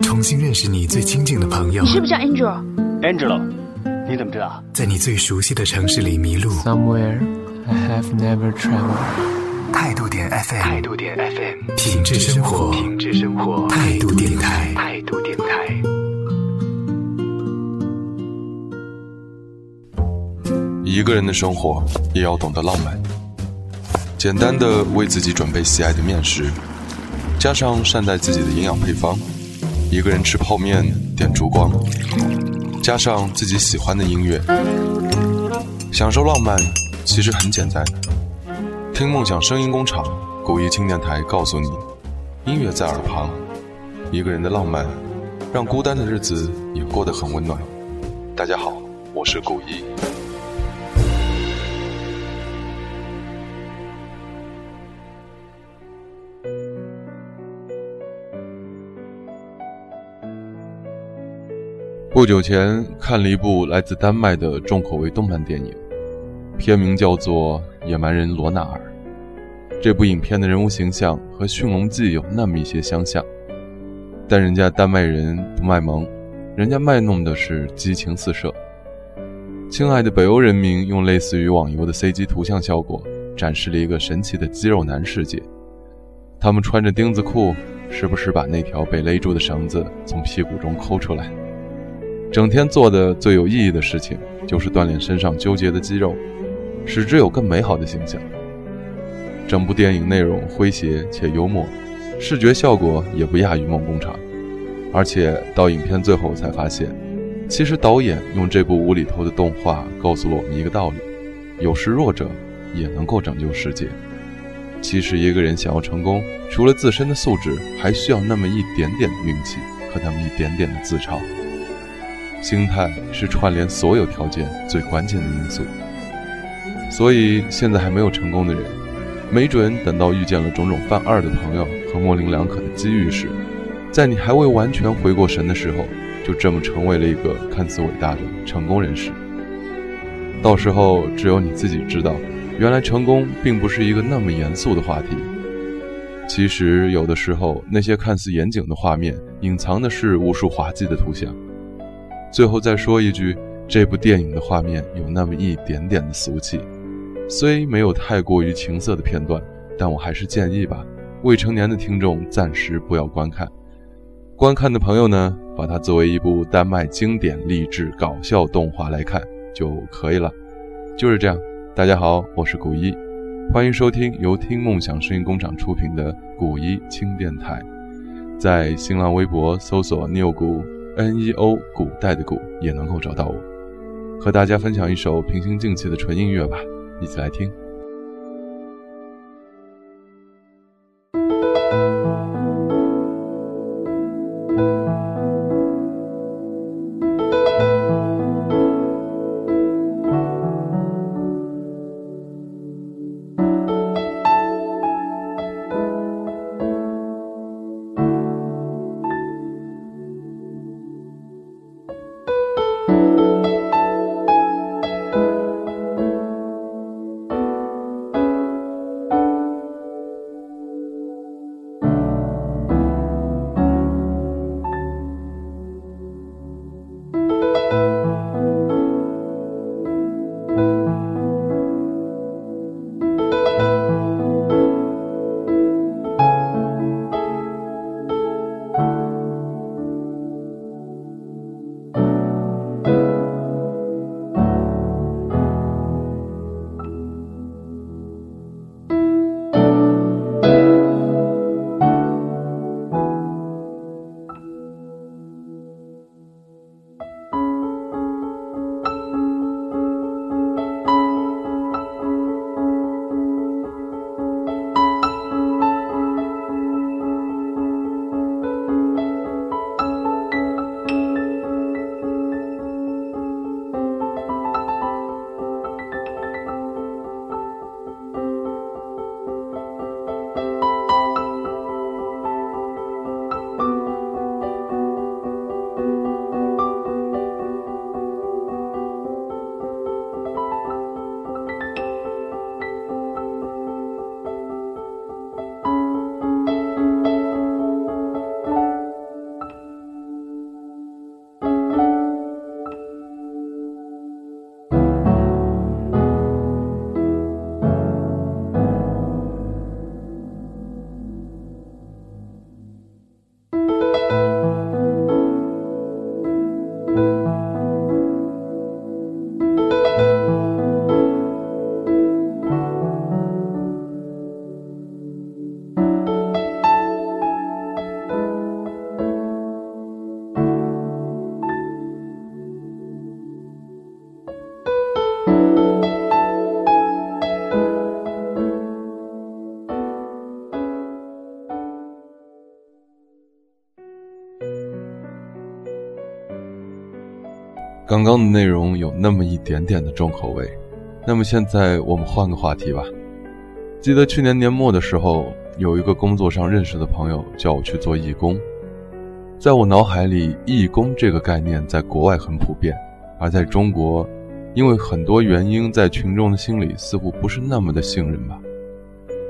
重新认识你最亲近的朋友。你是不是叫 Angel？Angelo，你怎么知道？在你最熟悉的城市里迷路。Somewhere I have never traveled. 态度点 FM，态度点 FM，品质生活，品质生活，态度电台，态度电台。一个人的生活也要懂得浪漫，简单的为自己准备喜爱的面食，加上善待自己的营养配方。一个人吃泡面，点烛光，加上自己喜欢的音乐，享受浪漫，其实很简单。听梦想声音工厂古一轻电台告诉你，音乐在耳旁，一个人的浪漫，让孤单的日子也过得很温暖。大家好，我是古一。不久前看了一部来自丹麦的重口味动漫电影，片名叫做《野蛮人罗纳尔》。这部影片的人物形象和《驯龙记》有那么一些相像，但人家丹麦人不卖萌，人家卖弄的是激情四射。亲爱的北欧人民用类似于网游的 CG 图像效果，展示了一个神奇的肌肉男世界。他们穿着钉子裤，时不时把那条被勒住的绳子从屁股中抠出来。整天做的最有意义的事情，就是锻炼身上纠结的肌肉，使之有更美好的形象。整部电影内容诙谐且幽默，视觉效果也不亚于梦工厂。而且到影片最后才发现，其实导演用这部无厘头的动画告诉了我们一个道理：有时弱者也能够拯救世界。其实一个人想要成功，除了自身的素质，还需要那么一点点的运气和那么一点点的自嘲。心态是串联所有条件最关键的因素。所以现在还没有成功的人，没准等到遇见了种种犯二的朋友和模棱两可的机遇时，在你还未完全回过神的时候，就这么成为了一个看似伟大的成功人士。到时候只有你自己知道，原来成功并不是一个那么严肃的话题。其实有的时候，那些看似严谨的画面，隐藏的是无数滑稽的图像。最后再说一句，这部电影的画面有那么一点点的俗气，虽没有太过于情色的片段，但我还是建议吧，未成年的听众暂时不要观看。观看的朋友呢，把它作为一部丹麦经典励志搞笑动画来看就可以了。就是这样，大家好，我是古一，欢迎收听由听梦想声音工厂出品的古一轻电台，在新浪微博搜索 “neo 古”。N E O 古代的古也能够找到我，和大家分享一首平心静气的纯音乐吧，一起来听。刚刚的内容有那么一点点的重口味，那么现在我们换个话题吧。记得去年年末的时候，有一个工作上认识的朋友叫我去做义工。在我脑海里，义工这个概念在国外很普遍，而在中国，因为很多原因，在群众的心里似乎不是那么的信任吧。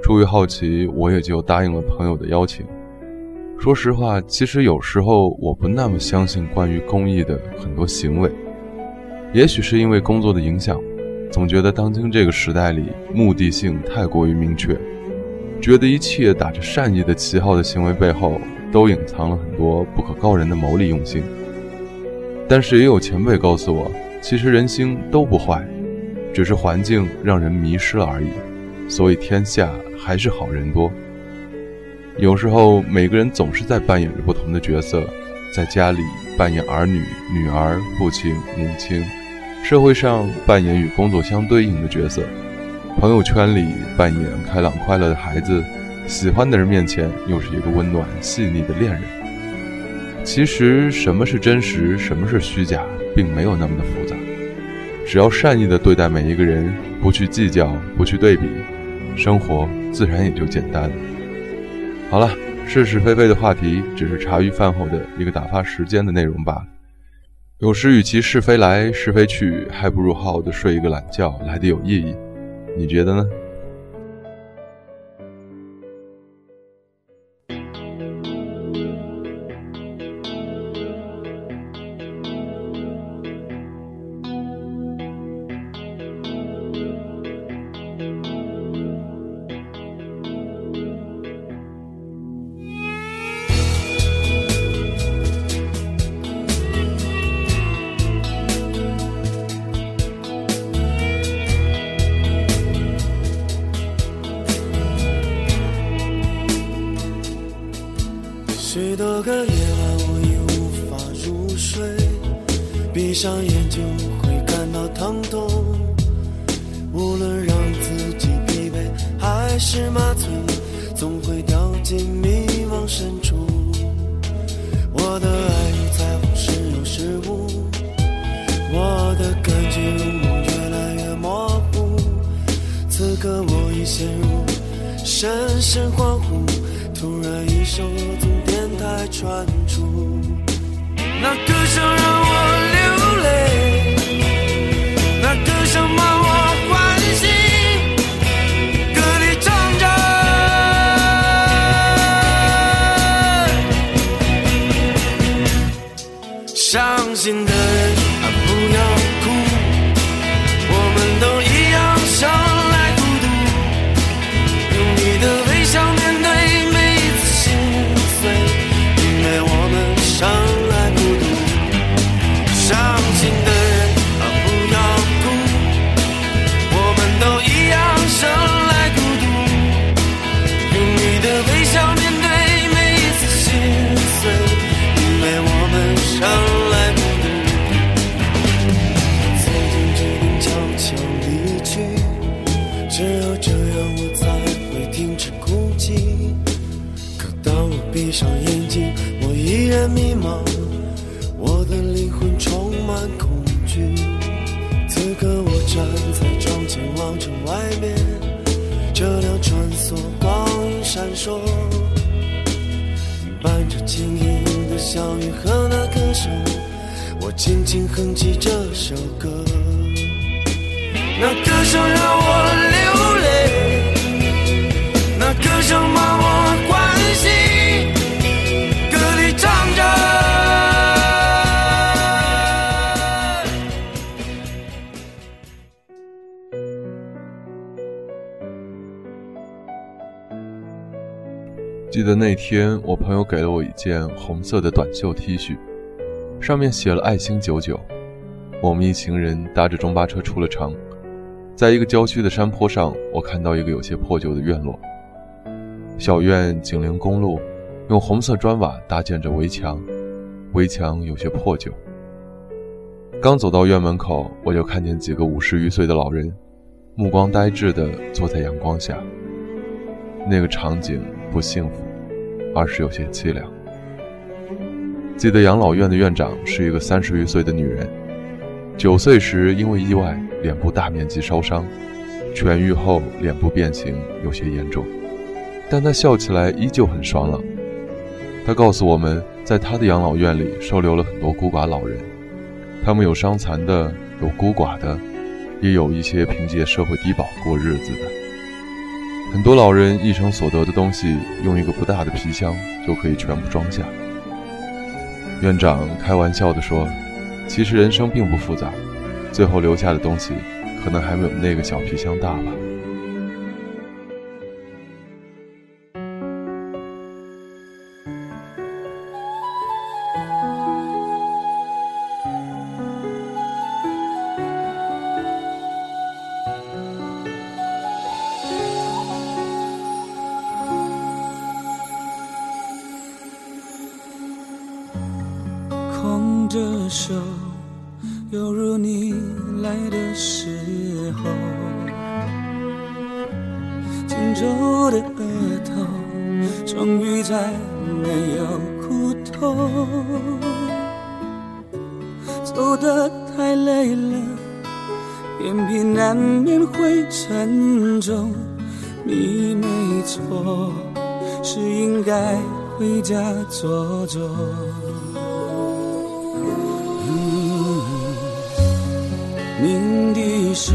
出于好奇，我也就答应了朋友的邀请。说实话，其实有时候我不那么相信关于公益的很多行为。也许是因为工作的影响，总觉得当今这个时代里目的性太过于明确，觉得一切打着善意的旗号的行为背后，都隐藏了很多不可告人的谋利用心。但是也有前辈告诉我，其实人心都不坏，只是环境让人迷失了而已。所以天下还是好人多。有时候，每个人总是在扮演着不同的角色，在家里扮演儿女、女儿、父亲、母亲；社会上扮演与工作相对应的角色；朋友圈里扮演开朗快乐的孩子；喜欢的人面前又是一个温暖细腻的恋人。其实，什么是真实，什么是虚假，并没有那么的复杂。只要善意的对待每一个人，不去计较，不去对比，生活自然也就简单了。好了，是是非非的话题，只是茶余饭后的一个打发时间的内容罢了。有时与其是非来是非去，还不如好好的睡一个懒觉来的有意义。你觉得呢？许多个夜晚，我已无法入睡，闭上眼就会感到疼痛。无论让自己疲惫还是麻醉，总会掉进迷茫深处。我的爱与在乎时有时无，我的感觉越来越模糊。此刻我已陷入深深恍惚，突然一首歌。记得那天，我朋友给了我一件红色的短袖 T 恤，上面写了“爱心九九”。我们一行人搭着中巴车出了城，在一个郊区的山坡上，我看到一个有些破旧的院落。小院紧邻公路，用红色砖瓦搭建着围墙，围墙有些破旧。刚走到院门口，我就看见几个五十余岁的老人，目光呆滞地坐在阳光下。那个场景不幸福，而是有些凄凉。记得养老院的院长是一个三十余岁的女人，九岁时因为意外脸部大面积烧伤，痊愈后脸部变形有些严重，但他笑起来依旧很爽朗。他告诉我们，在他的养老院里收留了很多孤寡老人，他们有伤残的，有孤寡的，也有一些凭借社会低保过日子的。很多老人一生所得的东西，用一个不大的皮箱就可以全部装下。院长开玩笑地说：“其实人生并不复杂，最后留下的东西，可能还没有那个小皮箱大吧。”的额头，终于再没有苦痛。走得太累了，眼皮难免会沉重。你没错，是应该回家坐坐。鸣笛声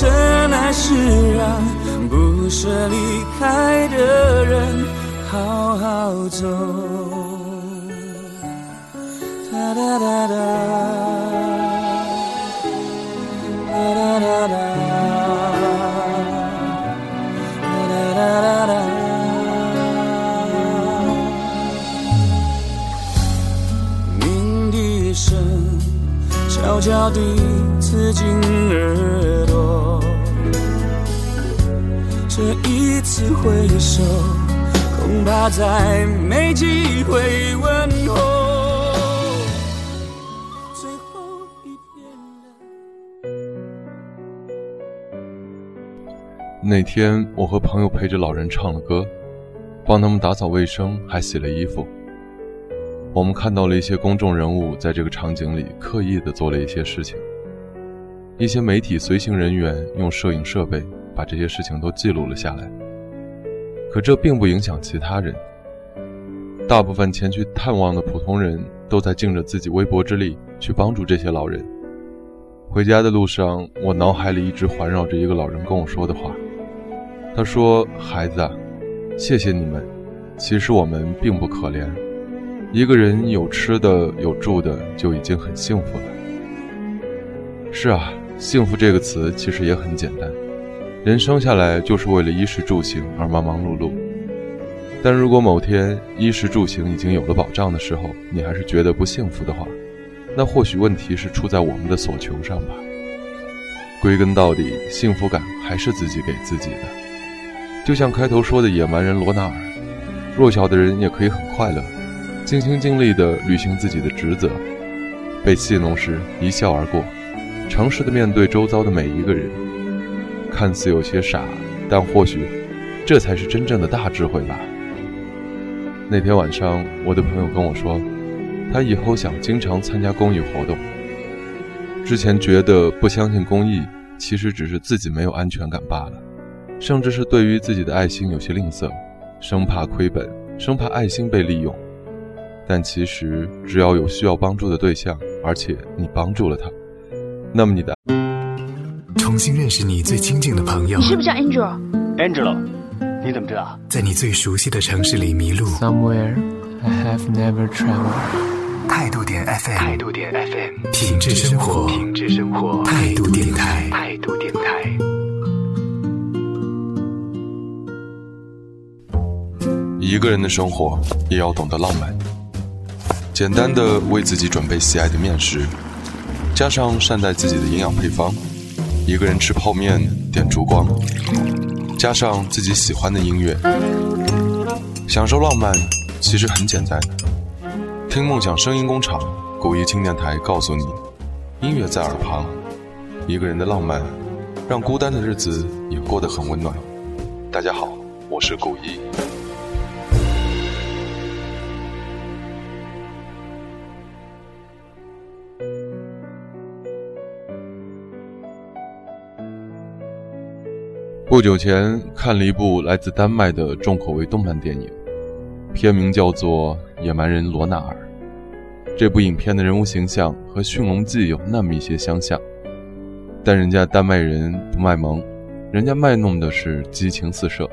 真爱是让不舍离开的人好好走。哒哒哒哒哒，哒哒哒哒，哒哒哒哒。鸣笛声悄悄地刺进耳次挥手，恐怕再没机会问候。最后一遍。那天，我和朋友陪着老人唱了歌，帮他们打扫卫生，还洗了衣服。我们看到了一些公众人物在这个场景里刻意的做了一些事情。一些媒体随行人员用摄影设备把这些事情都记录了下来。可这并不影响其他人。大部分前去探望的普通人都在尽着自己微薄之力去帮助这些老人。回家的路上，我脑海里一直环绕着一个老人跟我说的话。他说：“孩子，谢谢你们。其实我们并不可怜，一个人有吃的有住的就已经很幸福了。”是啊。幸福这个词其实也很简单，人生下来就是为了衣食住行而忙忙碌碌。但如果某天衣食住行已经有了保障的时候，你还是觉得不幸福的话，那或许问题是出在我们的所求上吧。归根到底，幸福感还是自己给自己的。就像开头说的野蛮人罗纳尔，弱小的人也可以很快乐，尽心尽力地履行自己的职责，被戏弄时一笑而过。诚实的面对周遭的每一个人，看似有些傻，但或许这才是真正的大智慧吧。那天晚上，我的朋友跟我说，他以后想经常参加公益活动。之前觉得不相信公益，其实只是自己没有安全感罢了，甚至是对于自己的爱心有些吝啬，生怕亏本，生怕爱心被利用。但其实，只要有需要帮助的对象，而且你帮助了他。那么你的。重新认识你最亲近的朋友。你是不是叫 Angel？Angelo，你怎么知道？在你最熟悉的城市里迷路。Somewhere I have never traveled. 态度点 FM，态度点 FM，品质生活，品质生活，态度电台，态度电台。一个人的生活也要懂得浪漫，简单的为自己准备喜爱的面食，加上善待自己的营养配方。一个人吃泡面，点烛光，加上自己喜欢的音乐，享受浪漫其实很简单。听梦想声音工厂古一轻电台告诉你，音乐在耳旁，一个人的浪漫，让孤单的日子也过得很温暖。大家好，我是古一。不久前看了一部来自丹麦的重口味动漫电影，片名叫做《野蛮人罗纳尔》。这部影片的人物形象和《驯龙记》有那么一些相像，但人家丹麦人不卖萌，人家卖弄的是激情四射。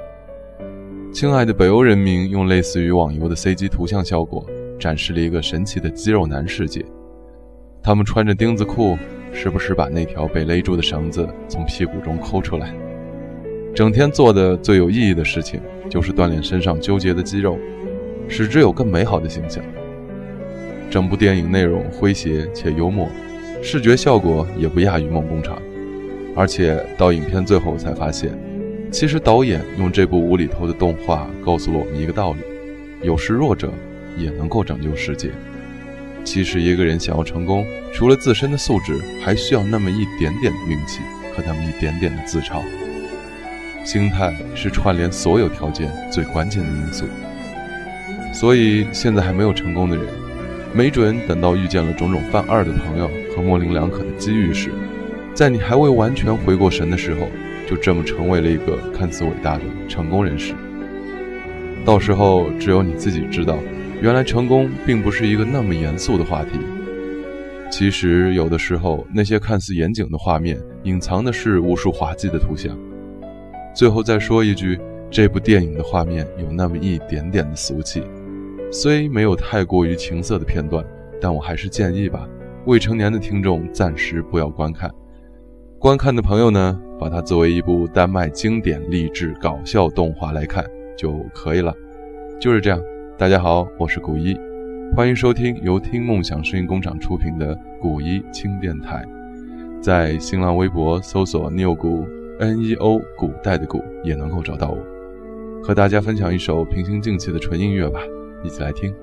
亲爱的北欧人民用类似于网游的 CG 图像效果，展示了一个神奇的肌肉男世界。他们穿着钉子裤，时不时把那条被勒住的绳子从屁股中抠出来。整天做的最有意义的事情，就是锻炼身上纠结的肌肉，使之有更美好的形象。整部电影内容诙谐且幽默，视觉效果也不亚于梦工厂。而且到影片最后才发现，其实导演用这部无厘头的动画告诉了我们一个道理：有时弱者也能够拯救世界。其实一个人想要成功，除了自身的素质，还需要那么一点点的运气和那么一点点的自嘲。心态是串联所有条件最关键的因素。所以现在还没有成功的人，没准等到遇见了种种犯二的朋友和模棱两可的机遇时，在你还未完全回过神的时候，就这么成为了一个看似伟大的成功人士。到时候只有你自己知道，原来成功并不是一个那么严肃的话题。其实有的时候，那些看似严谨的画面，隐藏的是无数滑稽的图像。最后再说一句，这部电影的画面有那么一点点的俗气，虽没有太过于情色的片段，但我还是建议吧，未成年的听众暂时不要观看。观看的朋友呢，把它作为一部丹麦经典励志搞笑动画来看就可以了。就是这样，大家好，我是古一，欢迎收听由听梦想声音工厂出品的古一轻电台，在新浪微博搜索 “neo 古”。N E O 古代的古也能够找到我，和大家分享一首平心静气的纯音乐吧，一起来听。